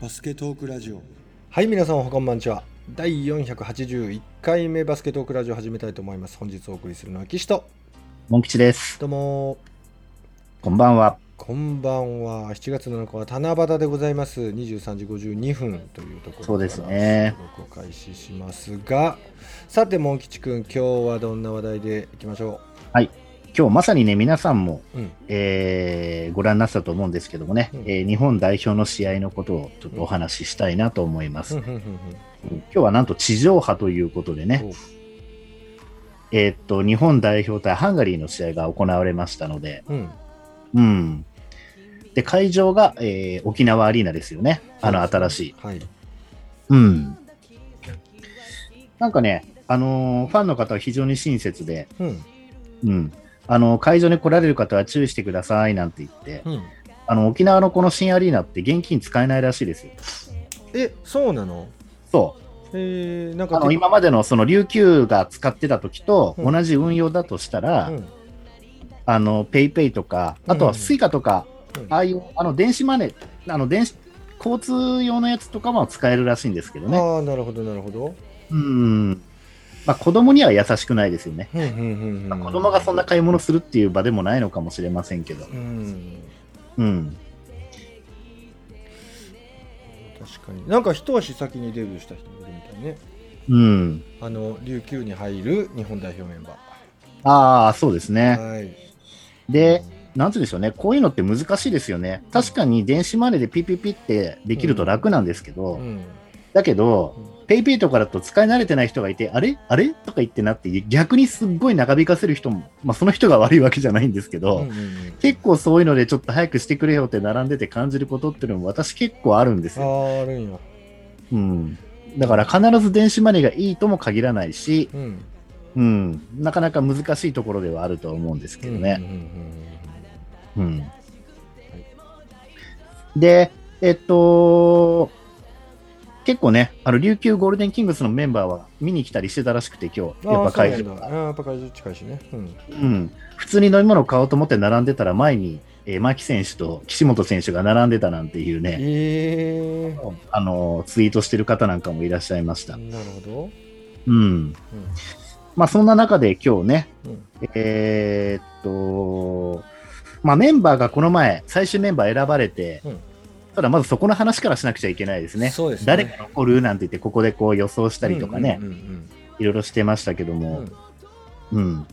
バスケトークラジオ。はい皆さんおはこんばんちは。第481回目バスケトークラジオ始めたいと思います。本日お送りするのは岸と。モン吉です。どうも。こんばんは。こんばんは。7月7日は七夕でございます。23時52分というところそうですね。収録を開始しますが。さてモン吉くん今日はどんな話題でいきましょ今日まさにね、皆さんも、ううんえーご覧になってたと思うんですけどもね、うんえー日本代表の試合のことをちょっとお話ししたいなと思います。ふん今日はなんと地上波ということでね、えーっと、日本代表対ハンガリーの試合が行われましたので、うんうん。で、会場が、えー沖縄アリーナですよね。あの、新しい。はいうん。なんかね、あのーファンの方は非常に親切で、うんうん。あの、会場に来られる方は注意してくださいなんて言って、うんあの、沖縄のこの新アリーナって現金使えないらしいですよ。えそうなの？そう。えー、なんかあの、今までのその琉球が使ってた時とうん同じ運用だとしたら、うんあの、 PayPay とか、あとは Suica とか、うんああいう、あの、電子マネー、あの、電子、交通用のやつとかも使えるらしいんですけどね。ああなるほどなるほどうん。まあ、子供には優しくないですよね。うんうんうんうんまあ子供がそんな買い物するっていう場でもないのかもしれませんけど。うんうん。確かになんか一足先にデビューした人もいるみたいねうん。あの琉球に入る日本代表メンバああ、そうですーね。はいで、なんつうんでしょうね、こういうのって難しいですよね。確かに電子マネーでピッピッピってできると楽なんですけど、うんだけど、ペイペイとかだと使い慣れてない人がいて、あれ？あれ？とか言ってなって、逆にすっごい長引かせる人も、まあその人が悪いわけじゃないんですけど、うんうんうん結構そういうのでちょっと早くしてくれよって並んでて感じることっていうのも私結構あるんですあよ。ーあるんやうん。だから必ず電子マネーがいいとも限らないし、うんうん、なかなか難しいところではあるとは思うんですけどね。うん。で、えっと、結構ね、あの、琉球ゴールデンキングスのメンバーは見に来たりしてたらしくて、今日、やっぱ会場。が。やっぱ会場近いしね。うん。うん。普通に飲み物買おうと思って並んでたら、前に、えー牧選手と岸本選手が並んでたなんていうね、えあの、ツイートしてる方なんかもいらっしゃいました。ー、なるほど。うん。まあ、そんな中で今日ね、うんうん。えーっと、まあ、メンバーがこの前、最終メンバー選ばれて、うんただまずそこの話からしなくちゃいけないですね。そうですね。誰が残るなんて言って、ここでこう予想したりとかね、うんうんいろいろしてましたけどうんうもん、うん。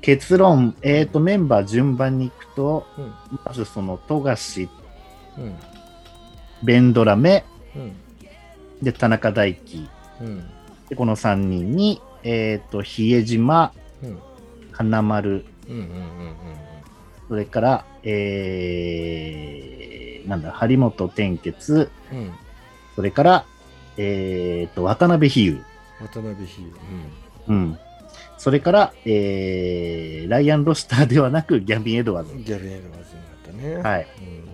結論、えーっと、メンバー順番に行くと、うん。まずその、富樫、うん。ベンドラメ、うん。で、田中大輝、うん。で、この3人に、えーっと、比江島、うん。金丸、うんうんうん。それから、えー、なんだ、張本天傑、うんうんそれから、えーと、渡辺比喩。渡辺比喩うん。それから、えー、ライアン・ロスターではなく、ギャビン・エドワーズう。んギャビン・エドワーズになったねはい。うん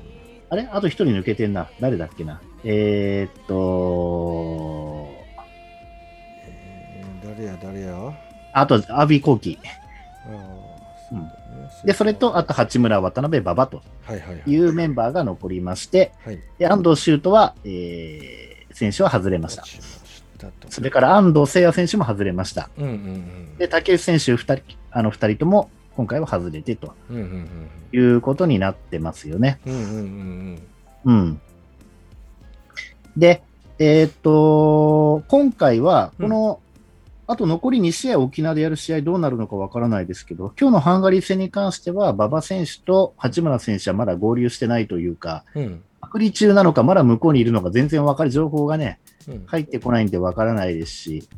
あれ？あと一人抜けてんな。誰だっけな？えーっと、えー誰や誰や？あと、アビー・コーキ。あーそうだねで、それと、あと、八村、渡辺、馬場とはいうメンバーが残りまして、はい。で安藤修斗は、えー、選手は外れました。それから安藤聖也選手も外れました。うんうんうんで、竹内選手二人、あの二人とも今回は外れてとうんうんうんいうことになってますよね。うんうんうん。うん。で、えーっと、今回は、この、あと残り2試合沖縄でやる試合どうなるのかわからないですけど、今日のハンガリー戦に関しては、馬場選手と八村選手はまだ合流してないというか、うん。うん隔離中なのか、まだ向こうにいるのか全然わかる情報がね、うん。入ってこないんでわからないですし、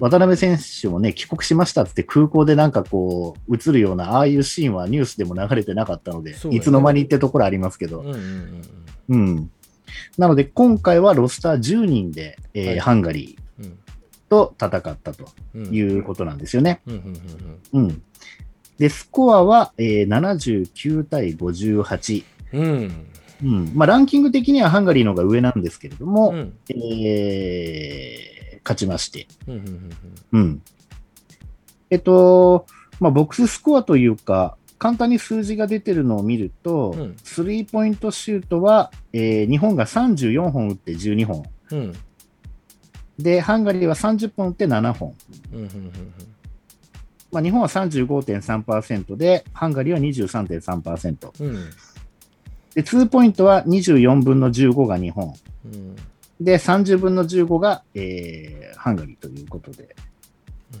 渡辺選手もね、帰国しましたっつって空港でなんかこう、映るような、ああいうシーンはニュースでも流れてなかったので、ね。いつの間にってところありますけど、うんうんうんうん。なので、今回はロスター10人で、えーはい。ハンガリうんーと戦ったとうんいうことなんですよね。うん。で、スコアは、えー79対58。うんうんうん。まあ、ランキング的にはハンガリーの方が上なんですけれども、うんえー勝ちまして。うん。えっと、まあ、ボックススコアというか、簡単に数字が出てるのを見ると、うんスリーポイントシュートは、えー日本が34本打って12本。うんで、ハンガリーは30本打って7本。うんうんうんまあ、日本は35.3%で、ハンガリーは23.3%。うんうん。で、ツーポイントは24分の15が日本。うん。で、30分の15が、えーハンガリーということで。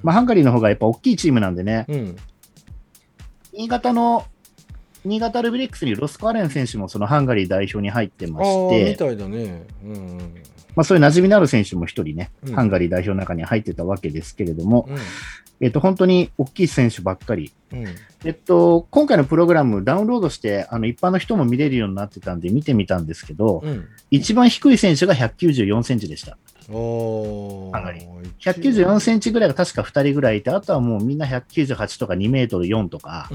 まあ、ハンガリーの方がやっぱ大きいチームなんでね、うん。新潟の、新潟ルビレックスにロスコアレン選手もそのハンガリー代表に入ってまああしてみ、たいだね。うんうんまあ、そういう馴染みのある選手も一人ね、うん。ハンガリー代表の中に入ってたわけですけれども、うん。えっと、本当に大きい選手ばっかり。うん。えっと、今回のプログラムダウンロードして、あの、一般の人も見れるようになってたんで見てみたんですけど、うん。一番低い選手が194センチでした。ハンガリ194センチぐらいが確か2人ぐらいいて、あとはもうみんな198とか2メートル4とか、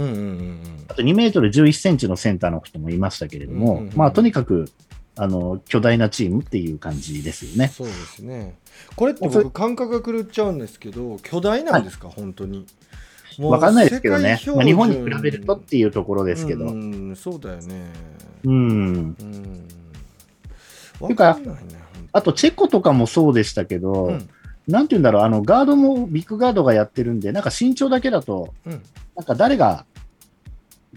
あと2メートル11センチのセンターの人もいましたけれども、まあとにかく、あの、巨大なチームっていう感じですよね。そうですね。これってそ僕感覚が狂っちゃうんですけど巨大なんですか、本当に。わかんないですけどね。まあ、日本に比べるとっていうところですけど。ううん。んそうだよね。うん。うん。ていうかあと、チェコとかもそうでしたけど、うん。なんて言うんだろう、あの、ガードもビッグガードがやってるんで、なんか身長だけだと、うん。なんか誰が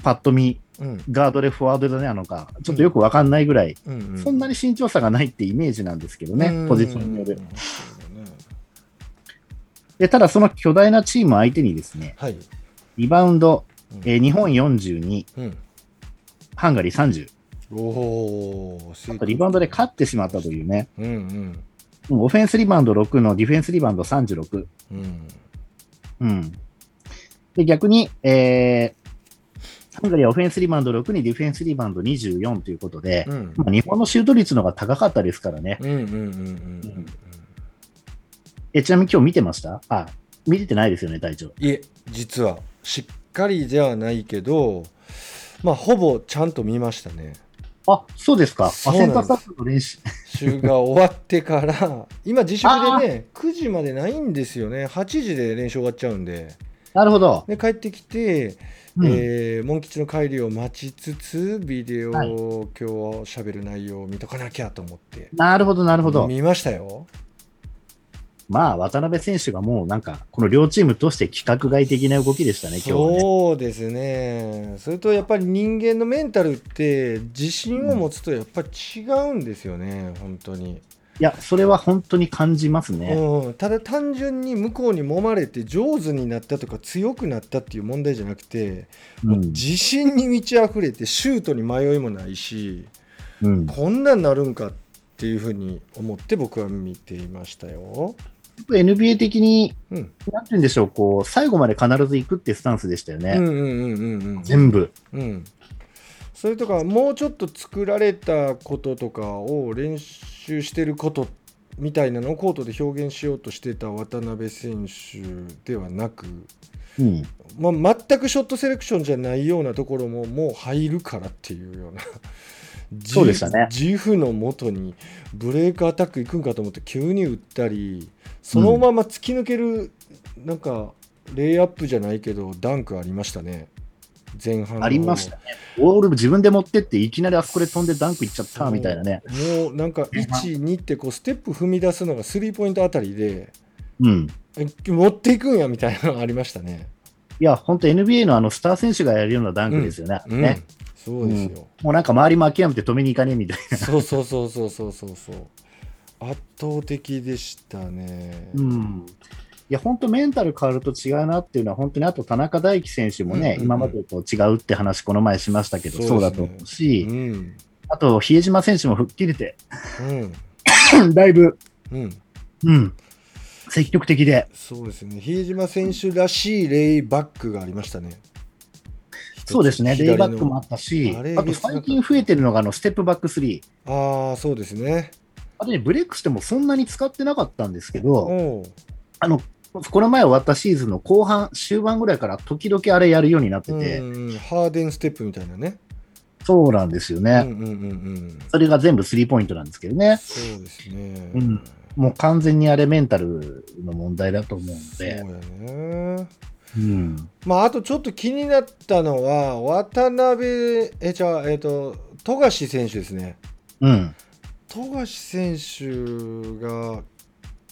パッと見、うんガードでフォワードでなのか、ちょっとよくわかんないぐらい、そんなに身長差がないってイメージなんですけどね、ポジションによる。で、ただその巨大なチーム相手にですね、はい。リバウンド、うん。えー日本42、うん。ハンガリー30、おおあとリバウンドで勝ってしまったというね、うんうん。うんオフェンスリバウンド6のディフェンスリバウンド36。うん。うん。で、逆に、えー、ハンガリーはオフェンスリバウンド6にディフェンスリバウンド24ということで、うん。まあ、日本のシュート率の方が高かったですからね。えちなみに今日見てました？あ、見れてないですよね、隊長。いえ実は。しっかりではないけどまあほぼちゃんと見ましたね。あ、そうですか。あ、そうなんです。センタースタッフの練習。週が終わってから今自粛でね 9時までないんですよね。8時で練習終わっちゃうんでなるほど。で帰ってきて、うんえーモン吉の帰りを待ちつつビデオ、はい今日喋る内容を見とかなきゃと思ってなるほど、なるほど。見ましたよまあ、渡辺選手がもうなんか、この両チームとして規格外的な動きでしたね、今日はね。そうですねそれとやっぱり人間のメンタルって自信を持つとやっぱり違うんですよね、本当に、いや、それは本当に感じますね。うん、ただ単純に向こうに揉まれて上手になったとか強くなったっていう問題じゃなくて、もううん。自信に満ち溢れてシュートに迷いもないしうん。こんなんなるんかっていうふうに思って僕は見ていましたよ。NBA 的に、うん、なんて言うんでしょう、こう、最後まで必ず行くってスタンスでしたよね。全部。うん、それとかもうちょっと作られたこととかを練習してることみたいなのをコートで表現しようとしてた渡辺選手ではなく、うん。まあ、全くショットセレクションじゃないようなところももう入るからっていうような 自そうでしたね自負のもとにブレイクアタックいくんかと思って急に打ったりそのまま突き抜ける、なんかレイアップじゃないけどダンクありましたね前半のありましたね。ボール自分で持ってって、いきなりあそこで飛んでダンクいっちゃったみたいなね。もうなんか1、2ってこうステップ踏み出すのがスリーポイントあたりでうん。え持っていくんやみたいなのありましたね。いや、本当 NBA のあのスター選手がやるようなダンクですよね。うんね。そうですよ。もうなんか周りも諦めて止めに行かねえみたいな。そ うそうそうそうそうそうそう。圧倒的でしたね。うん。いや、本当メンタル変わると違うなっていうのは、本当にあと田中大輝選手もね、うんうんうん今までと違うって話、この前しましたけど、そうねそうだと思うし、うん。あと、比江島選手も吹っ切れて、うん。だいぶ、うん。うん、積極的で、そうですね。比江島選手らしいレイバックがありましたね。そうですね、レイバックもあったし、あと最近増えてるのがあのステップバック3。ああ、そうですね。あれね、ブレックしてもそんなに使ってなかったんですけど、あの、この前終わったシーズンの後半、終盤ぐらいから時々あれやるようになってて、うんハーデンステップみたいなね。そうなんですよね。うんうんうんうん。それが全部スリーポイントなんですけどね。そうですね。うんもう完全にあれメンタルの問題だと思うのそうでや、ね。うん。まあ、あとちょっと気になったのは、渡辺、え、じゃあ、えっ、と、富樫選手ですね。うん。富樫選手が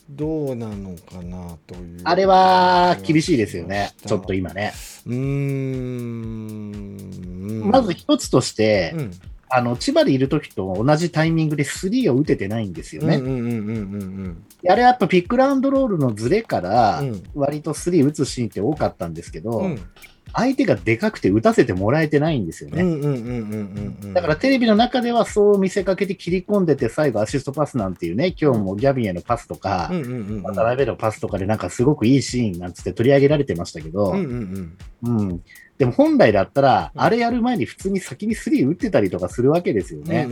どうなのかなという。あれは厳しいですよね。ちょっと今ね。うーん。まず一つとして、うん、あの、千葉でいる時と同じタイミングでスリーを打ててないんですよね。うんうんうんうんうんあれはやっぱピックランドロールのズレからうん、割とスリー打つシーンって多かったんですけど、うん。相手がでかくて打たせてもらえてないんですよね。だからテレビの中ではそう見せかけて切り込んでて、最後アシストパスなんていうね、今日もギャビンへのパスとか。渡辺のパスとかでなんかすごくいいシーンなんつって取り上げられてましたけど、うんうんうん。うん。でも本来だったら、うんあれやる前に普通に先にスリー打ってたりとかするわけですよね。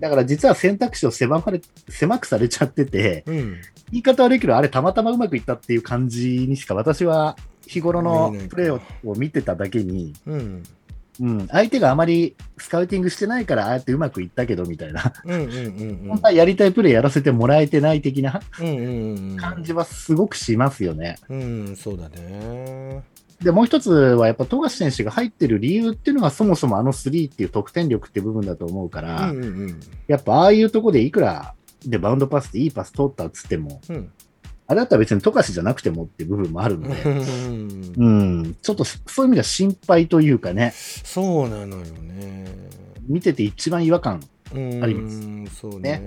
だから実は選択肢を狭まれ狭くされちゃってて、うん。うん。言い方悪いけど、あれたまたまうまくいったっていう感じにしか私は日頃のプレーを見てただけに、うんうん、相手があまりスカウティングしてないからああやってうまくいったけどみたいな。本当はやりたいプレーやらせてもらえてない的な。感じはすごくしますよね。うん、そうだね。で、もう一つはやっぱ富樫選手が入ってる理由っていうのがそもそもあの3っていう得点力って部分だと思うから。やっぱああいうとこでいくらでバウンドパスでいいパス通ったっつっても、うん。あれだったら別に富樫じゃなくてもっていう部分もあるので、うん。うん、ちょっとそういう意味では心配というかね、そうなのよね。見てて一番違和感。うんあります。そうね。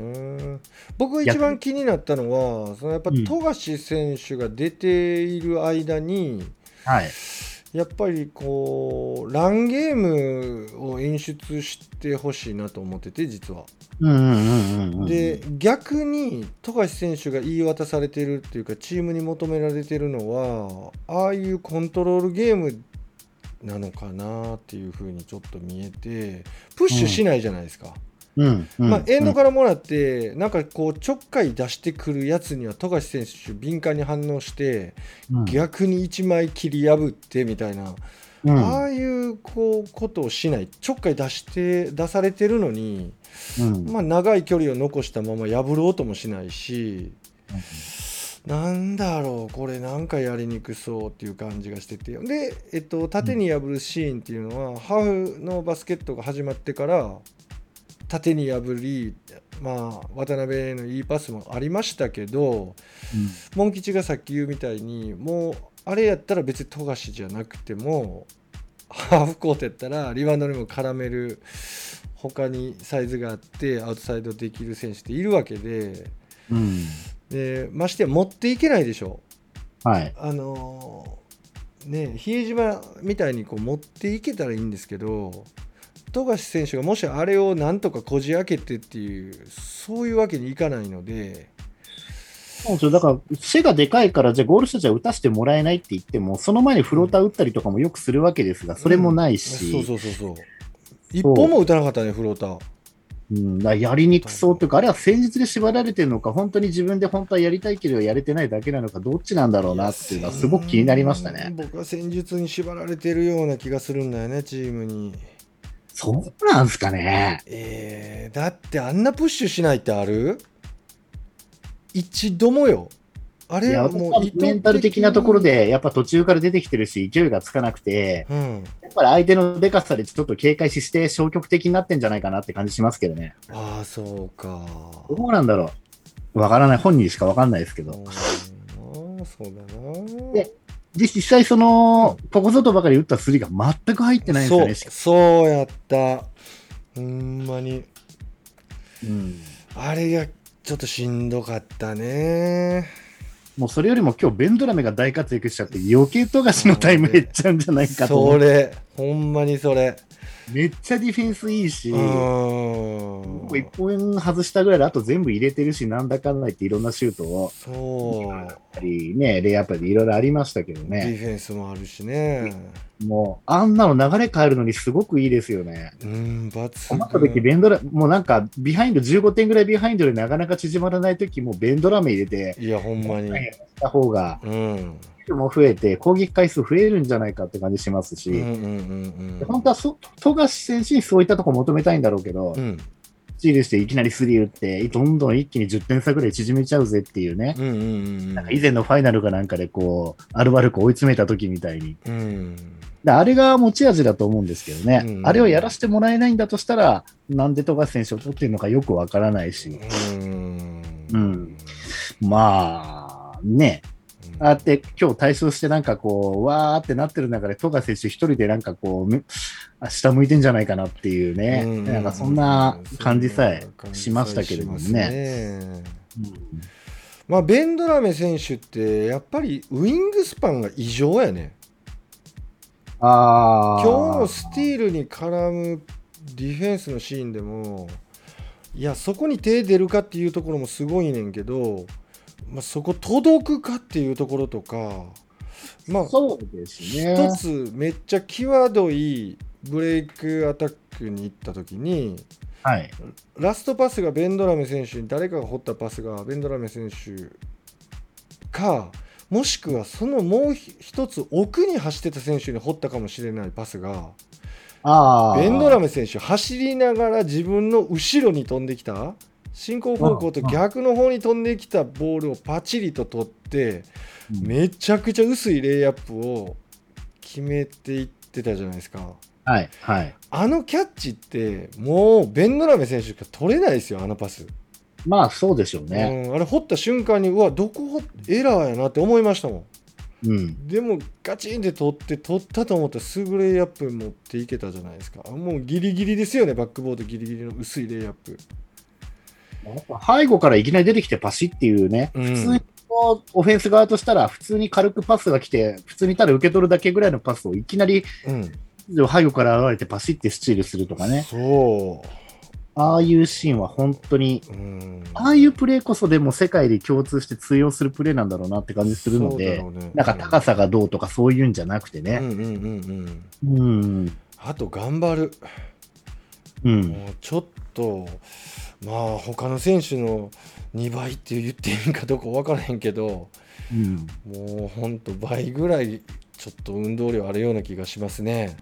僕が一番気になったのはそのやっぱうん富樫選手が出ている間に、はい。やっぱりこうランゲームを演出してほしいなと思ってて実は。で逆に富樫選手が言い渡されてるっていうかチームに求められてるのはああいうコントロールゲームなのかなっていうふうにちょっと見えてプッシュしないじゃないですか。うんうん、まあ、エンドからもらって、なんかこうちょっかい出してくるやつには富樫選手敏感に反応してうん。逆に1枚切り破ってみたいな、うん。ああいうこうことをしない。ちょっかい出して出されてるのに、うん。まあ、長い距離を残したまま破ろうともしないし。なんだろうこれなんかやりにくそうっていう感じがしてて。で、えっと、縦に破るシーンっていうのは、ハーフのバスケットが始まってから縦に破り、まあ、渡辺へのいいパスもありましたけどモン吉がさっき言うみたいにもうあれやったら別に富樫じゃなくてもハーフコートやったらリバウンドにも絡める他にサイズがあってアウトサイドできる選手っているわけで。うんでましてや持っていけないでしょはい。あのーね比江島みたいにこう持っていけたらいいんですけど富樫選手がもしあれをなんとかこじ開けてっていうそういうわけにいかないので。そうですよ。だから、背がでかいから、じゃあゴール下じゃ打たせてもらえないって言っても、その前にフローター打ったりとかもよくするわけですが、それもないし、そうそうそうそう。一本も打たなかったねフローター。う。ん、だやりにくそうというか、あれは戦術で縛られてるのか、本当に自分で本当はやりたいけどやれてないだけなのか、どっちなんだろうなっていうのはすごく気になりましたね。僕は戦術に縛られてるような気がするんだよねチームにそうなんすかね。えー、だってあんなプッシュしないってある？一度もよあれもうメンタル的なところで、やっぱ途中から出てきてるし、勢いがつかなくて、うん、やっぱり相手のでかさでちょっと警戒して消極的になってんじゃないかなって感じしますけどね。ああそうかどうなんだろう。わからない。本人しかわかんないですけど。そうだなで実実際その、ここぞとばかり打ったスリーが全く入ってないんですよね。そうそうやった。ほんまに。うん。あれがちょっとしんどかったね。もうそれよりも今日ベンドラメが大活躍しちゃって余計富樫のタイム減っちゃうんじゃないかと思。そうれほんまにそれめっちゃディフェンスいいし、一本外したぐらいであと全部入れてるし、なんだかんだ言っていろんなシュートを、そう。やっぱりね、レイアップでいろいろありましたけどデね。ィフェンスもあるしね。もう、あんなの流れ変えるのにすごくいいですよね。うん抜困った時、群ベンドラ、もうなんか、ビハインド、15点ぐらいビハインドでなかなか縮まらない時もベンドラメ入れて、いやほんまに。した方が、うんも増えて、攻撃回数増えるんじゃないかって感じしますし、うんうんうんうん本当はそ富樫選手にそういったところ求めたいんだろうけど、うんールしていきなりスリー打って、どんどん一気に10点差ぐらい縮めちゃうぜっていうね。うんうんうんなんか以前のファイナルかなんかでこう、アルバルク追い詰めた時みたいに。うんであれが持ち味だと思うんですけどね。うんあれをやらせてもらえないんだとしたら、なんで富樫選手を取ってるのかよくわからないし。うんうんまあ、ね。あって今日対象してなんかこう、わーってなってる中で、富樫選手一人でなんかこう下向いてんじゃないかなっていうね。うんなんかそんな感じさえしましたけれどもね。ねうんまあ、ベンドラメ選手ってやっぱりウイングスパンが異常やねああ。今日のスティールに絡むディフェンスのシーンでもいやそこに手出るかっていうところもすごいねんけど、まあ、そこ届くかっていうところとかまあそうですね。一つめっちゃ際どいブレイクアタックに行った時にはい。ラストパスがベンドラメ選手に誰かが掘ったパスがベンドラメ選手かもしくはそのもう一つ奥に走ってた選手に掘ったかもしれないパスがああ。ベンドラメ選手走りながら自分の後ろに飛んできた進行方向と逆の方に飛んできたボールをパチリと取ってうんめちゃくちゃ薄いレイアップを決めていってたじゃないですか。はい。はい。あのキャッチってもうベンドラメ選手しか取れないですよあのパス。まあ、そうでしょうね。うん、あれ掘った瞬間にうわどこエラーやなって思いましたもんうん。でもガチンって取って取ったと思ったらすぐレイアップ持っていけたじゃないですかあもうギリギリですよねバックボードギリギリの薄いレイアップ背後からいきなり出てきてパシっていうね、うん。普通にこうオフェンス側としたら、普通に軽くパスが来て、普通にただ受け取るだけぐらいのパスをいきなりうん。背後から現れてパシってスチールするとかね、そああいうシーンは本当に、う、うん、ああいうプレーこそでも世界で共通して通用するプレーなんだろうなって感じするので、ね。なんか高さがどうとかそういうんじゃなくてね。うんうんうんうん。うん。あと頑張る。うん。もうちょっとまあ他の選手の2倍って言っていいんかどうか分からへんけどうん。もうほんと倍ぐらいちょっと運動量あるような気がしますね。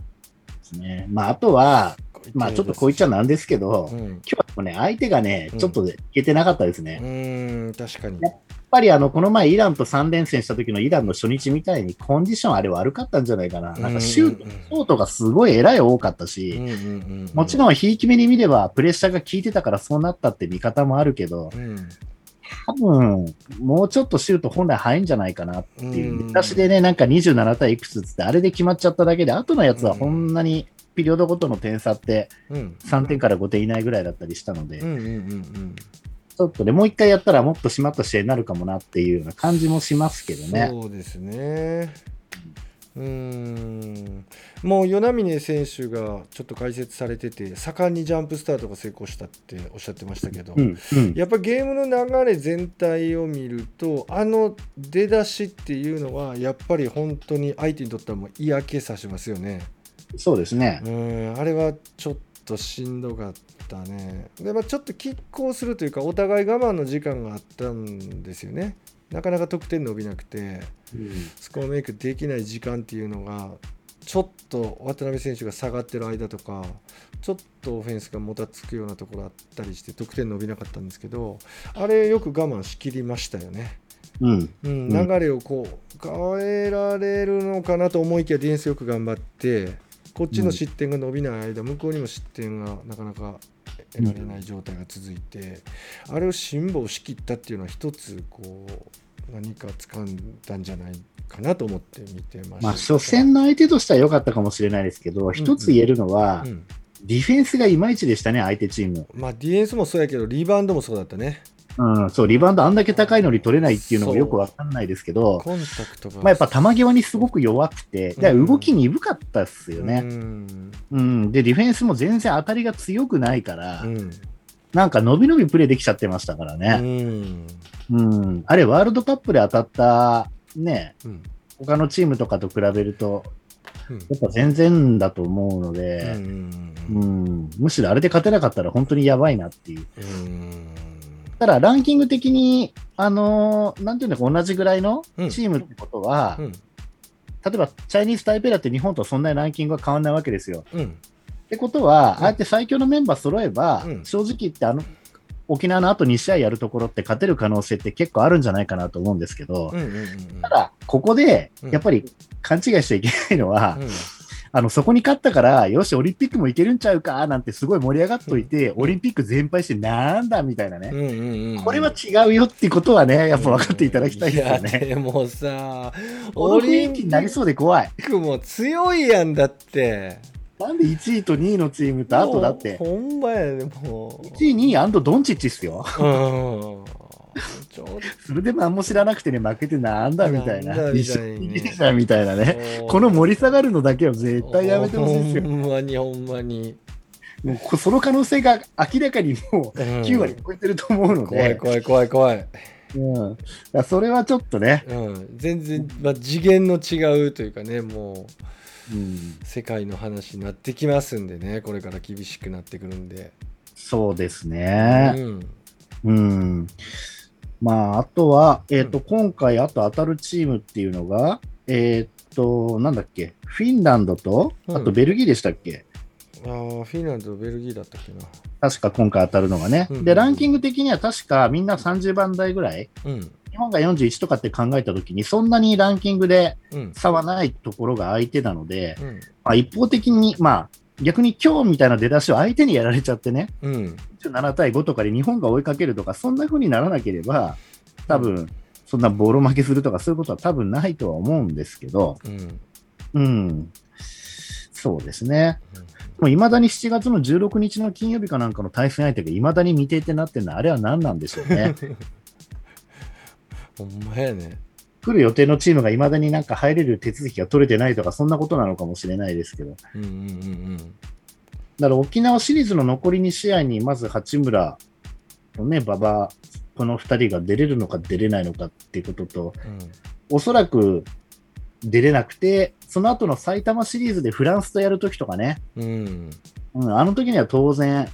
ですね。まあ、あとは、まあ、ちょっとこう言っちゃなんですけど、うん、今日はもね、相手がねう、んちょっといけてなかったですね。うーん確かに。やっぱりあの、この前イランと3連戦した時のイランの初日みたいにコンディションあれ悪かったんじゃないかな。なんかシュート、うんうんうんショートがすごい偉い多かったし、うんうんうん、もちろん、ひいき目に見れば、プレッシャーが効いてたからそうなったって見方もあるけど、うん、多分、もうちょっとシュート本来入んじゃないかなっていうう。ん出だしでね、なんか27対いくつって、あれで決まっちゃっただけで、後のやつはこんなにピリオドごとの点差ってうん3点から5点以内ぐらいだったりしたので、ちょっとね、もう一回やったらもっと締まった試合になるかもなっていうような感じもしますけどね。そうですね。うーんもう与那嶺選手がちょっと解説されてて盛んにジャンプスタートが成功したっておっしゃってましたけど、うん、うん。やっぱゲームの流れ全体を見るとあの出だしっていうのはやっぱり本当に相手にとってはもう嫌気さしますよね。そうですね。うんあれはちょっとしんどかったね。で、まあ、ちょっと拮抗するというかお互い我慢の時間があったんですよね。なかなか得点伸びなくてスコアメイクできない時間っていうのがちょっと渡辺選手が下がってる間とかちょっとオフェンスがもたつくようなところあったりして得点伸びなかったんですけどあれよく我慢しきりましたよね。うん。うん、うん流れをこう変えられるのかなと思いきやディフェンスよく頑張ってこっちの失点が伸びない間、向こうにも失点がなかなか得られない状態が続いて、あれを辛抱しきったっていうのは一つこう何か掴んだんじゃないかなと思って見てました。まあ、初戦の相手としては良かったかもしれないですけど、一つ言えるのは、うんディフェンスがいまいちでしたね、相手チーム。まあ、ディフェンスもそうやけどリバウンドもそうだったね。うん、そう、リバウンドあんだけ高いのに取れないっていうのもよくわかんないですけど、コンタクトが、まあ、やっぱ球際にすごく弱くて、でうん。動き鈍かったっすようね、ん。うん。で、ディフェンスも全然当たりが強くないから、うん。なんか伸び伸びプレーできちゃってましたからうね。ん。うん。あれ、ワールドカップで当たった、ね、うん。他のチームとかと比べると、うん。やっぱ全然だと思うのうで、ん。うん、むしろあれで勝てなかったら本当にやばいなっていう。うんただ、ランキング的に、あのーなんていうのか、同じぐらいのうん。チームってことは、うん。例えば、チャイニーズ・タイペイだって日本とそんなにランキングは変わらないわけですよ。うん。ってことは、ああやって最強のメンバー揃えば、うん。正直言ってあの、沖縄の後2試合やるところって勝てる可能性って結構あるんじゃないかなと思うんですけど、うんうんうんうん。ただ、ここでうん、やっぱり勘違いしちゃいけないのは、うんあの、そこに勝ったから、よし、オリンピックもいけるんちゃうか、なんてすごい盛り上がっといて、うんオリンピック全敗してなんだ、みたいなね。うんうんうんこれは違うよってことはね、やっぱ分かっていただきたいですよね。でもさオリンピ雰囲気になりッそうで怖い。クも強いやんだってなんで1位と2位のチームと、あとだって、ほんまやでも1位、2位、アンドドンチッチっすよ。ううんそれでも何も知らなくてね、負けてなんだみたいな。なんだみ一たいに緒にみたいなね。とこの盛り下がるのだけは絶対やめてほしいですよ。ほんまにほんまに、もうこその可能性が明らかにもううん。9割超えてると思うので、怖い怖い怖い怖い、うん、それはちょっとね、うん、全然、まあ、次元の違うというかねもううん、世界の話になってきますんでね。これから厳しくなってくるんで、そうですうね。ん。うん。まあ、あとは、えっ、と、今回、あと当たるチームっていうのが、えっ、と、なんだっけ、フィンランドと、うん。あとベルギーでしたっけ、あーフィンランドとベルギーだったっけな。確か今回当たるのがね。うん。で、ランキング的には確かみんな30番台ぐらい、うん。日本が41とかって考えたときに、そんなにランキングでうん。差はないところが相手なので、うん。まあ、一方的に、まあ、逆に今日みたいな出だしを相手にやられちゃってね、うん。7対5とかで日本が追いかけるとか、そんな風にならなければ、多分、そんなボロ負けするとか、そういうことは多分ないとは思うんですけど、うん。うん。そうですね。もう未だに7月の16日の金曜日かなんかの対戦相手が未だに未定ってなってるのは、あれは何なんでしょうね。ほんまやね来る予定のチームが未だになんか入れる手続きが取れてないとか、そんなことなのかもしれないですけど。だうんうんうん。から沖縄シリーズの残り2試合に、まず八村とね、馬場、この2人が出れるのか出れないのかっていうことと、おそらく出れなくて、その後の埼玉シリーズでフランスとやるときとかね、うん。うんうん、あの時には当然、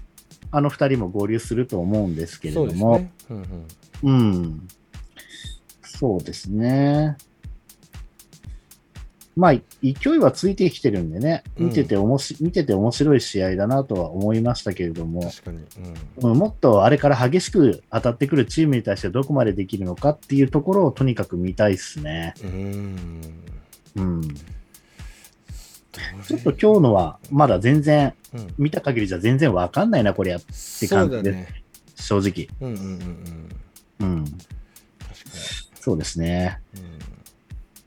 あの2人も合流すると思うんですけれそうですども、ね。うんうん。うん。そうですね。まあ、勢いはついてきてるんでね、うん。見てておもし、見てて面白い試合だなとは思いましたけれども、確かに。うん。もっとあれから激しく当たってくるチームに対してどこまでできるのかっていうところをとにかく見たいですね。うん。うん。うん。ちょっと今日のはまだ全然、うん。見た限りじゃ全然わかんないな、これや、そう感じで。だね。正直。うんうんうんうん。うん。確かそうですね。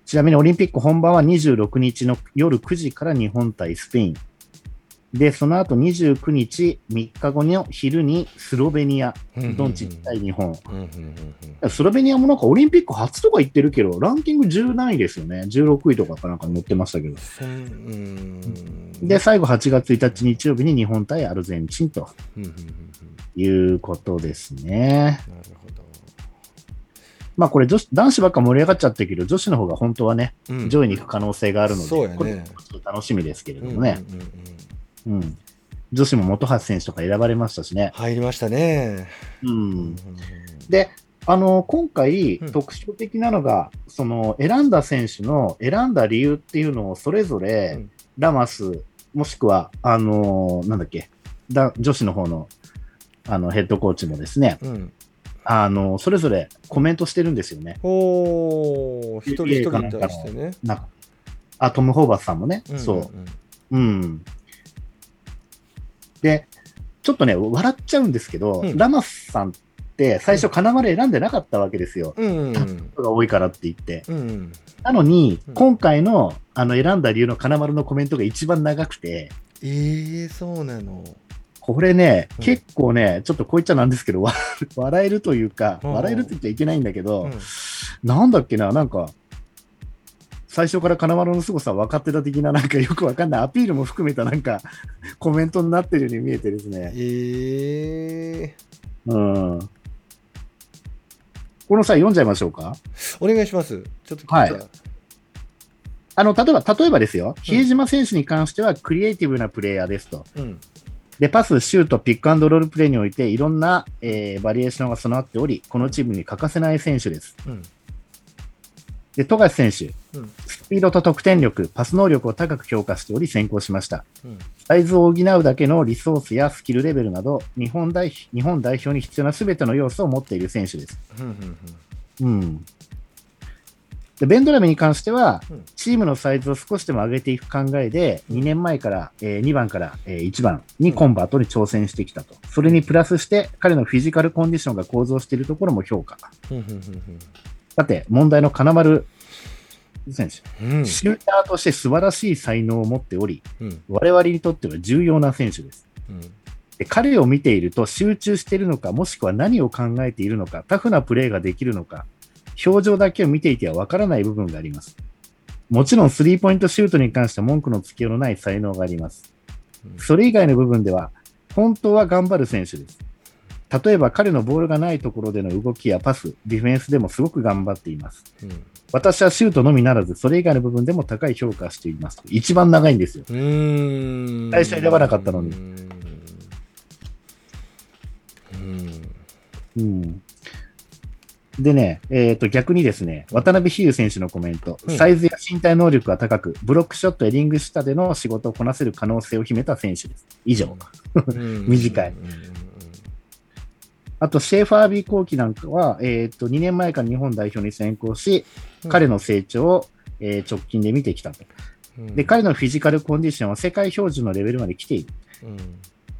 ちなみにオリンピック本番は26日の夜9時から日本対スペイン。で、その後29日、3日後の昼にスロベニア、ドンチ対日本。スロベニアもなんかオリンピック初とか言ってるけど、ランキング10何位ですよね。16位とかかなんか載ってましたけど。で、最後8月1日日曜日に日本対アルゼンチンということですね。なるほどまあこれ女子、男子ばっか盛り上がっちゃってるけど、女子の方が本当はね、うん上位に行く可能性があるので、ねこれちょっと楽しみですけれどうんもね。うんうんうんうん。女子も本橋選手とか選ばれましたしね。入りましたねううんん。で、あの、今回うん特徴的なのが、その選んだ選手の選んだ理由っていうのをそれぞれ、うんラマス、もしくは、あのなんだっけ、だ女子の方の、あの、ヘッドコーチもですね、うんあの、それぞれコメントしてるんですよね。おー一人一人に対してねなんか、あ、トム・ホーバスさんもね、んそう。うん。で、ちょっとね、笑っちゃうんですけど、うんラマスさんって最初金丸選んでなかったわけですよ。うんうん人が多いからって言って。うんなのに、うん今回のあの選んだ理由の金丸のコメントが一番長くて、えー、そうなのこれね、うん。結構ね、ちょっとこう言っちゃなんですけど、わ 笑えるというか、うん笑えるって言っちゃいけないんだけど、うん。なんだっけな、なんか、最初から金丸の凄さ分かってた的な、なんか よくわかんない。アピールも含めたなんか、コメントになってるように見えてですね。えー、うん。この際読んじゃいましょうか？お願いします。ちょっと聞いた、あの、例えば、例えばですよ、比江島選手に関してはクリエイティブなプレイヤーですと。うんで、パス、シュート、ピックアンドロールプレイにおいて、いろんな、えーバリエーションが備わっており、このチームに欠かせない選手です。うんで、富樫選手、うんスピードと得点力、パス能力を高く評価しており先行しました。うんサイズを補うだけのリソースやスキルレベルなど、日本代日本代表に必要なすべての要素を持っている選手です。うん。でベンドラメに関してはうん、チームのサイズを少しでも上げていく考えで、2年前から、えー2番から、えー1番にコンバートに挑戦してきたと。それにプラスして、彼のフィジカルコンディションが向上しているところも評価。さて、問題の金丸選手。うんうんシューターとして素晴らしい才能を持っており、うん我々にとっては重要な選手です。うんで彼を見ていると集中しているのか、もしくは何を考えているのか、タフなプレーができるのか、表情だけを見ていてはわからない部分があります。もちろんスリーポイントシュートに関しては文句のつけようのない才能があります。それ以外の部分では、本当は頑張る選手です。例えば彼のボールがないところでの動きやパス、ディフェンスでもすごく頑張っています。うん私はシュートのみならず、それ以外の部分でも高い評価をしています。一番長いんですよ。最初選ばなかったのにうんうんでね、えっ、と、逆にですね、渡辺比喩選手のコメント、うんサイズや身体能力が高く、ブロックショットやリング下での仕事をこなせる可能性を秘めた選手です。以上。うん短いあと、シェーファービー後期なんかは、えっ、と、2年前から日本代表に選考し、彼の成長を、えー直近で見てきたと。うんで、彼のフィジカルコンディションは世界標準のレベルまで来ている。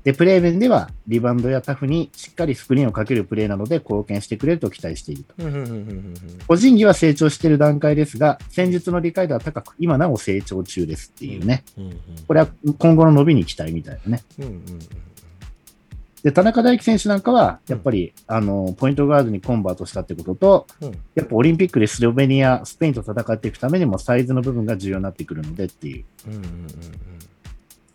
うんで、プレー面では、リバウンドやタフにしっかりスクリーンをかけるプレーなどで貢献してくれると期待していると。うんうんうんうん個人技は成長している段階ですが、戦術の理解度は高く、今なお成長中ですっていうね。うんうんこれは今後の伸びに期待みたいなね。うんうんで、田中大輝選手なんかは、やっぱり、あの、ポイントガードにコンバートしたってことと、うんやっぱオリンピックでスロベニア、スペインと戦っていくためにもサイズの部分が重要になってくるのでっていう。うんうん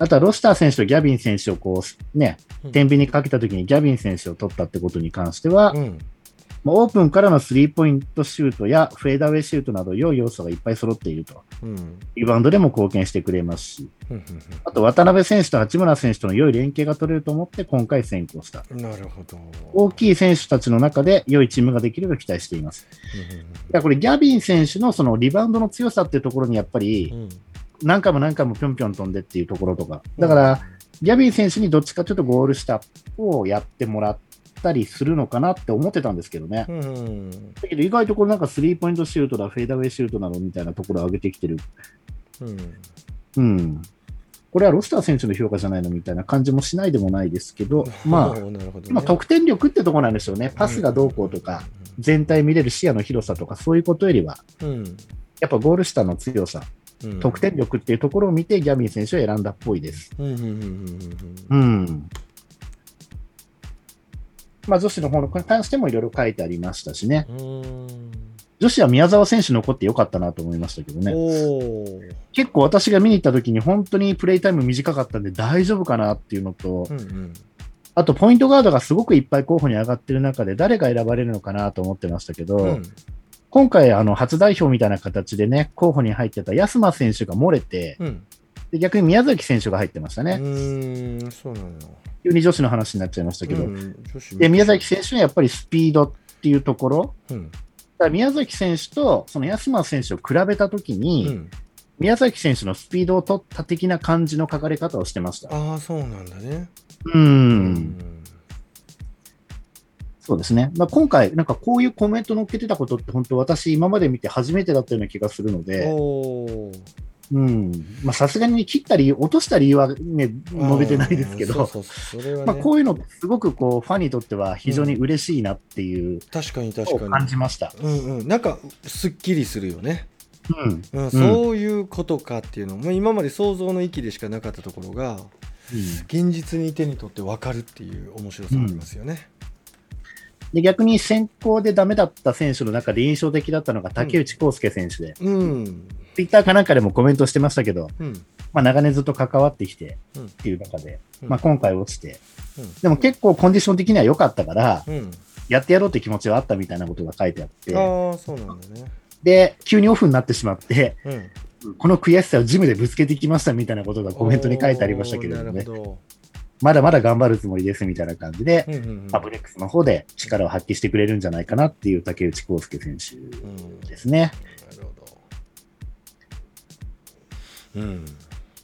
あとはロスター選手とギャビン選手をこう、ねうん、天秤にかけた時にギャビン選手を取ったってことに関しては、うん。オープンからのスリーポイントシュートやフェーダーウェイシュートなど良い要素がいっぱい揃っていると。うん。リバウンドでも貢献してくれますし、うんあと渡辺選手と八村選手との良い連携が取れると思って今回選考した。うんなるほど。大きい選手たちの中で良いチームができると期待しています。うんこれギャビン選手のそのリバウンドの強さっていうところにやっぱりうん何回も何回もぴょんぴょん飛んでっていうところとか。だから、ギャビン選手にどっちかというとゴール下をやってもらったりするのかなって思ってたんですけどね。うんうんだけど意外とこれなんかスリーポイントシュートだ、フェーダーウェイシュートなどみたいなところを上げてきてる。うんうん。これはロスター選手の評価じゃないのみたいな感じもしないでもないですけど、まあ、ねまあ、得点力ってところなんでしょうね。パスがどうこうとか、全体見れる視野の広さとか、そういうことよりは、うんやっぱゴール下の強さ、うん得点力っていうところを見て、ギャビン選手を選んだっぽいです。うん。まあ、女子の方に関してもいろいろ書いてありましたしね。女子は宮沢選手残ってよかったなと思いましたけどね。結構私が見に行った時に本当にプレイタイム短かったんで大丈夫かなっていうのと、うんうんあとポイントガードがすごくいっぱい候補に上がってる中で誰が選ばれるのかなと思ってましたけど、うん今回あの初代表みたいな形でね、候補に入ってた安間選手が漏れて、うん。で逆に宮崎選手が入ってましたうね。ーんそうなのよ。急に女子の話になっちゃいましたけど、うん女子で宮崎選手はやっぱりスピードっていうところ、うん。だから宮崎選手とその安間選手を比べたときに、うん。宮崎選手のスピードを取った的な感じの書かれ方をしてました。ああそうなんだね。う。うんそうですね。まあ、今回、なんかこういうコメント載っけてたことって、本当私今まで見て初めてだったような気がするので、うん。まあ、さすがに切ったり、落とした理由はね、述べてないですけど、まあ、こういうの、すごくこう、ファンにとっては非常に嬉しいなっていう。確かに確かに。感じました。うんうん。なんかすっきりするよね。うん。うん、そういうことかっていうの。も今まで想像の域でしかなかったところが現実に手に取って分かるっていう面白さがありますよね。で逆に先行でダメだった選手の中で印象的だったのが竹内康介選手で、うん、ツイッターかなんかでもコメントしてましたけど、うん、まあ、長年ずっと関わってきてうん。っていう中で、うん。まあ、今回落ちて、うん。でも結構コンディション的には良かったから、うん。やってやろうって気持ちはあったみたいなことが書いてあって、ああ、そうなんだね。で、急にオフになってしまって、うん。この悔しさをジムでぶつけてきましたみたいなことがコメントに書いてありましたけれどもね。おーなる、ほまだまだ頑張るつもりですみたいな感じで、ど。うんうんうんアブレックスの方で力を発揮してくれるんじゃないかなっていう竹内康介選手うんですね。なるほうん、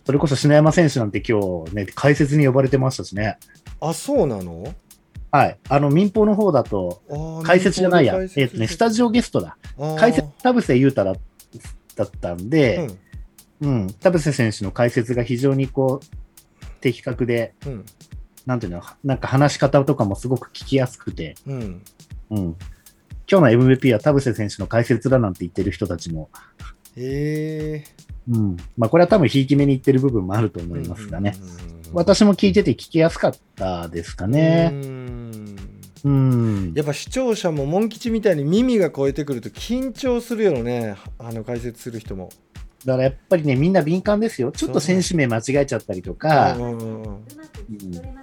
それこそ篠山選手なんて今日ね、解説に呼ばれてましたしね。あそうなの？はい。あの、民放の方だと、解説じゃないや。えっとね、スタジオゲストだ。解説、田臥勇太だだったんで、うん、田臥選手の解説が非常にこう、的確で、うんうんなんていうの、なんか話し方とかもすごく聞きやすくて、うんうん。今日の MVP は田臥選手の解説だなんて言ってる人たちも、へえうん。まあ、これは多分、ひいき目に言ってる部分もあると思いますがね。私も聞いてて聞きやすかったですかね。うんうん。やっぱ視聴者もモン吉みたいに耳が超えてくると緊張するよねあの解説する人も。だからやっぱりね、みんな敏感ですよ。ちょっと選手名間違えちゃったりとか、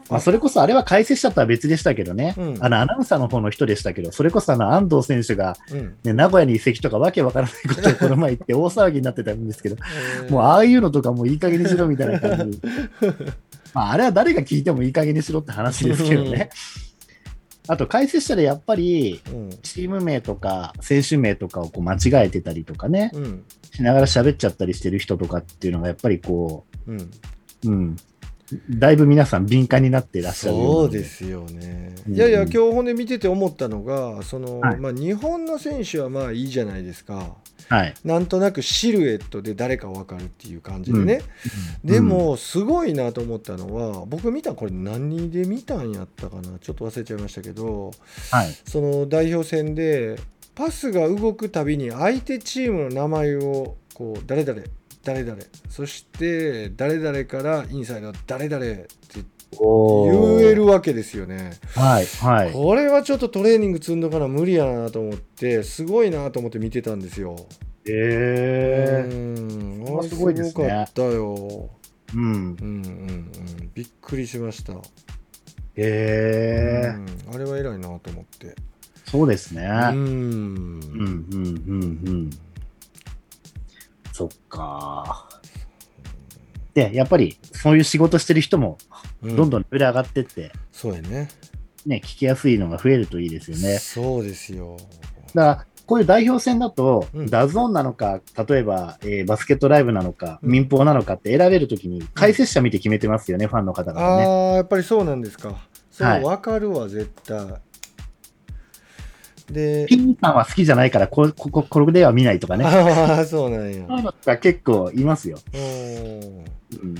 まあ、それこそあれは解説者とは別でしたけどね、うん。あのアナウンサーの方の人でしたけど、それこそあの安藤選手が、うん。ね、名古屋に移籍とかわけわからないことをこの前言って 大騒ぎになってたんですけど、えー。もうああいうのとかもういい加減にしろみたいな感じ。まあ、あれは誰が聞いてもいい加減にしろって話ですけどね。あと解説者でやっぱり、うん。チーム名とか選手名とかをこう間違えてたりとかね、うん。しながら喋っちゃったりしてる人とかっていうのがやっぱりこうん。う、うん、だいぶ皆さん敏感になっていらっしゃるよそうですよね。うんいやいや今日ほんで見てて思ったのがその、はい。まあ、日本の選手はまあいいじゃないですか。はい。なんとなくシルエットで誰か分かるっていう感じでね、うんで、もすごいなと思ったのは僕見たこれ何で見たんやったかなちょっと忘れちゃいましたけどはい。その代表戦でパスが動くたびに相手チームの名前をこう誰々誰々そして誰々からインサイド誰々っておー言えるわけですよね。はい。はい。これはちょっとトレーニング積んどかな無理やなと思ってすごいなと思って見てたんですよ。えーうん、あれすすごいですねごかったよ。うん。うんうんうん、びっくりしました。えーうん、あれは偉いなと思って。そうですね。うんうん、うん、うん、うん。そっか。で、やっぱり、そういう仕事してる人も、うどんどんレベル上がってって、そうやね。ね、聞きやすいのが増えるといいですよね。そうですよ。だから、こういう代表戦だと、うん DAZN なのか、例えば、えーバスケットライブなのか、うん民放なのかって選べるときに、解説者見て決めてますよね、ファンの方あ々ね。あー、やっぱりそうなんですか。そう、はいわかるわ、絶対。で、ピンさんは好きじゃないから、ここここれでは見ないとかね。ああ、そうなんや。そういうのが結構いますよ。うんうん。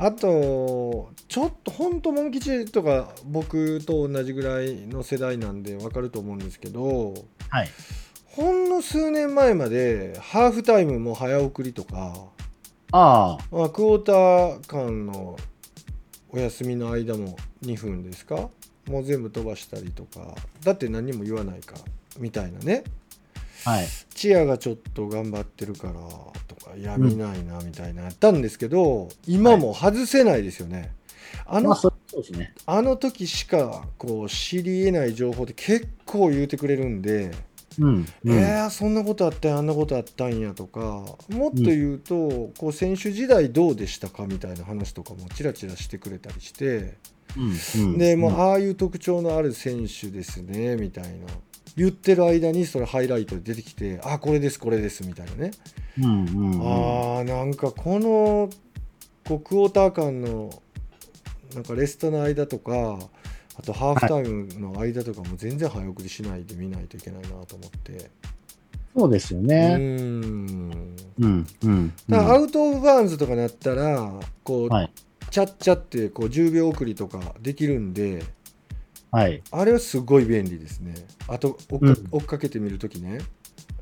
あとちょっと本当モン吉とか僕と同じぐらいの世代なんで分かると思うんですけどはい。ほんの数年前までハーフタイムも早送りとか、ああ、まあ、クォーター間のお休みの間も2分ですか？もう全部飛ばしたりとか。だって何も言わないか。らみたいなね。はい。チアがちょっと頑張ってるからいや見ないなみたいなやったんですけど今も外せないですよね。あのまあ、そそうですね。あの時しかこう知り得ない情報って結構言うてくれるんで、うん。うん。えー、そんなことあったんやあんなことあったんやとかもっと言うと、こう選手時代どうでしたかみたいな話とかもチラチラしてくれたりして、うんうんでもううんああいう特徴のある選手ですねみたいな言ってる間にそれハイライトで出てきてあこれですこれですみたいなね、うんうんうんあーなんかこのこうクォーター間のなんかレストの間とかあとハーフタイムの間とかも全然早送りしないで見ないといけないなと思って、そうですようね。ーんうん。うん。だからアウト・オブ・バーンズとかなったらこう、はい。チャッチャってこう10秒送りとかできるんではい。あれはすごい便利ですね。あと追っか,、うん。追っかけてみるときね。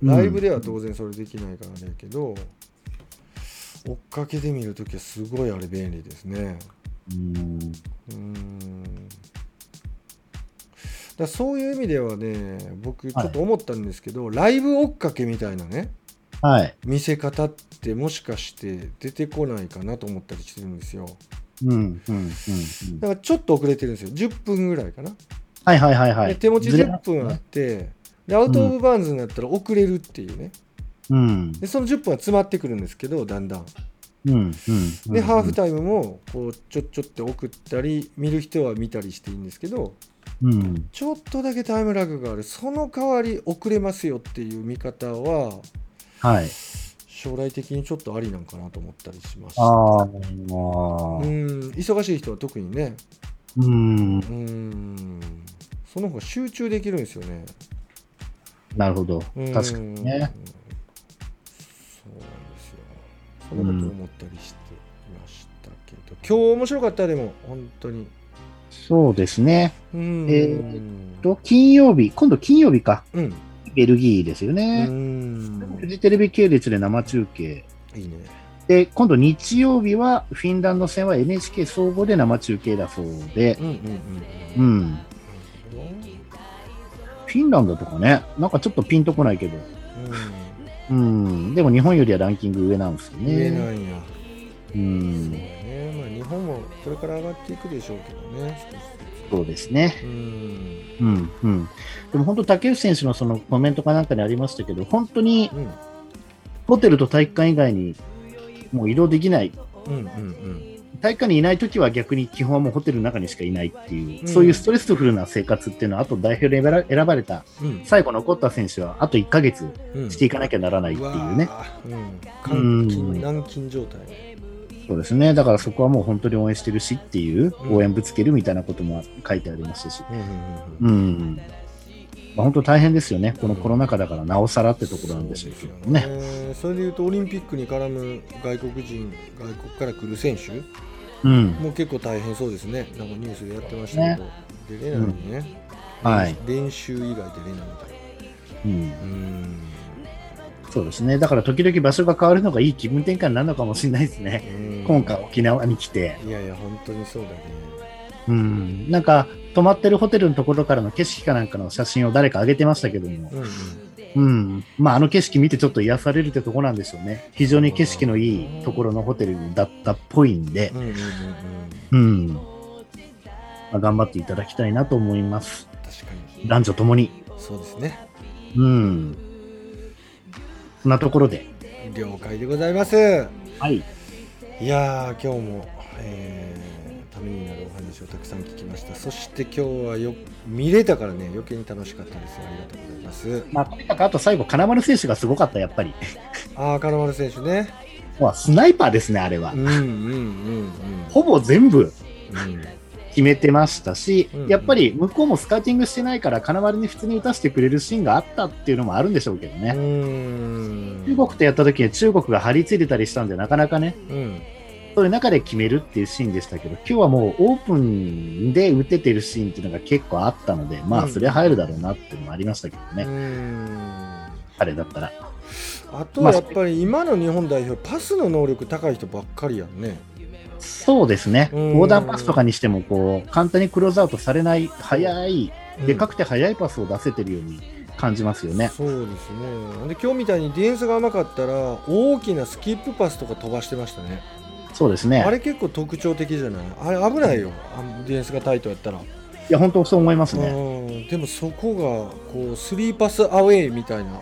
うん。ライブでは当然それできないからあれやけど、追っかけてみるときはすごいあれ便利ですね。うん。うーん。だそういう意味ではね僕ちょっと思ったんですけど、ライブ追っかけみたいなねはい。見せ方ってもしかして出てこないかなと思ったりしてるんですようん。うん。うん。だからちょっと遅れてるんですよ10分ぐらいかな、はいはいはいはい。で手持ちずれ10分あってでアウト・オブ・バーンズになったら遅れるっていうねうん。でその10分は詰まってくるんですけどだんだんうん。うん。で、ハーフタイムもこうちょちょって送ったり見る人は見たりしていいんですけどうん。ちょっとだけタイムラグがあるその代わり遅れますよっていう見方ははい。将来的にちょっとありなんかなと思ったりしました。うん忙しい人は特にね、うんう、ん、その方が集中できるんですよね。なるほど。うん確かにね。そうなんですよ。そんなこと思ったりしていましたけど、今日面白かったでも本当に。そうですね。うん。えーと、金曜日、今度金曜日か。うん。ベルギーですようね。ん。フジテレビ系列で生中継。いいね。で、今度日曜日は、フィンランド戦は NHK 総合で生中継だそうでう、んうんううん。ん。フィンランドとかね、なんかちょっこピンとこないけど、うん。でも日本よりはランキング上なんですようん。上なね。んや。うん。ね、まあ日本もこれから上がっていくでしょうけどね。そうですね。つうん。うん。うん。でも本当、竹内選手のそのコメントかなんかにありましたけど、本当にうん。ホテルと体育館以外にもう移動できない。うんうんうん。体育館にいないときは逆に基本はもうホテルの中にしかいないっていう、うんそういうストレスフルな生活っていうのは、あと代表で選ばれたうん。最後残った選手はあと1ヶ月うんしていかなきゃならないっていうね。うん。監禁、軟禁状態。そうですね。だからそこはもう本当に応援してるしっていううん応援ぶつけるみたいなことも書いてありましたし。うんうんうんうん。うん。まあ、本当大変ですよね。このコロナ禍だからなおさらってところなんでしょうけどね。そねそれでいうとオリンピックに絡む外国人外国から来る選手？うん。もう結構大変そうですねなんかニュースでやってましたけど、出れないね、はい。練習以外出れないみたいうん。なうんそうですね。だから時々場所が変わるのがいい気分転換になるのかもしれないですね。うん今回沖縄に来て。いやいや本当にそうだねうん。なんか、泊まってるホテルのところからの景色かなんかの写真を誰か上げてましたけども。うんうんうん。まあ、あの景色見てちょっと癒されるってところなんでしょうね。非常に景色のいいところのホテルだったっぽいんでう、んうんうんうんうん。まあ、頑張っていただきたいなと思います。確かに男女ともに。そうですねうん。そんなところで。了解でございますはい。いやー今日も、えーためになるお話をたくさん聞きましたそして今日はよ見れたからね余計に楽しかったですありがとうございますまあ、とにかくあと最後、金丸選手がすごかった、やっぱり。ああ金丸選手ねまあ、スナイパーですね、あれはうん。うんうんうんほぼ全部うん決めてましたし、うんやっぱり向こうもスカウティングしてないから、金丸に普通に打たせてくれるシーンがあったっていうのもあるんでしょうけどうね。ん。中国とやった時に中国が張り付いてたりしたんで、なかなかね、うん。そういう中で決めるっていうシーンでしたけど、今日はもうオープンで打ててるシーンっていうのが結構あったので、まあ、うん。それは入るだろうなっていうのもありましたけどうね、ん彼だったら。あとはやっぱり今の日本代表パスの能力高い人ばっかりやんねそうですね、うん。横断パスとかにしても、こう、簡単にクローズアウトされない、速い、でかくくて速いパスを出せてるように感じますよね。そうですね。で今日みたいにディフェンスが甘かったら大きなスキップパスとか飛ばしてましたね。そうですね。あれ結構特徴的じゃない？あれ危ないよ。ディフェンスがタイトやったら、いや、本当そう思いますね。うん。でもそこがこうスリーパスアウェイみたいな。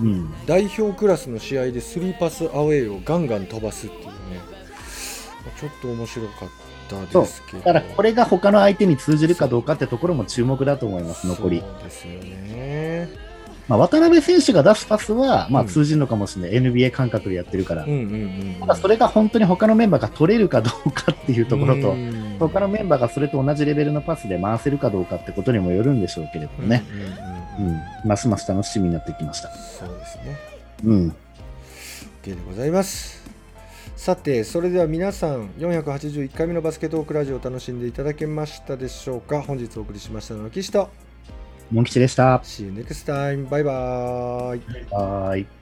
うん。代表クラスの試合でスリーパスアウェイをガンガン飛ばすっていう。ねちょっと面白かったですけどだから、これが他の相手に通じるかどうかってところも注目だと思います、残り。ですよねまあ、渡辺選手が出すパスは、まあ、うん通じるのかもしれない。NBA 感覚でやってるから。うんうんうんただ、それが本当に他のメンバーが取れるかどうかっていうところと、うん他のメンバーがそれと同じレベルのパスで回せるかどうかってことにもよるんでしょうけれどもね。うんうんうんうん。ますます楽しみになってきました。そうですねうん。OK でございますさてそれでは皆さん481回目のバスケットークラジオを楽しんでいただけましたでしょうか？本日お送りしましたのは岸とモン吉でした。See you next time バイバーイ。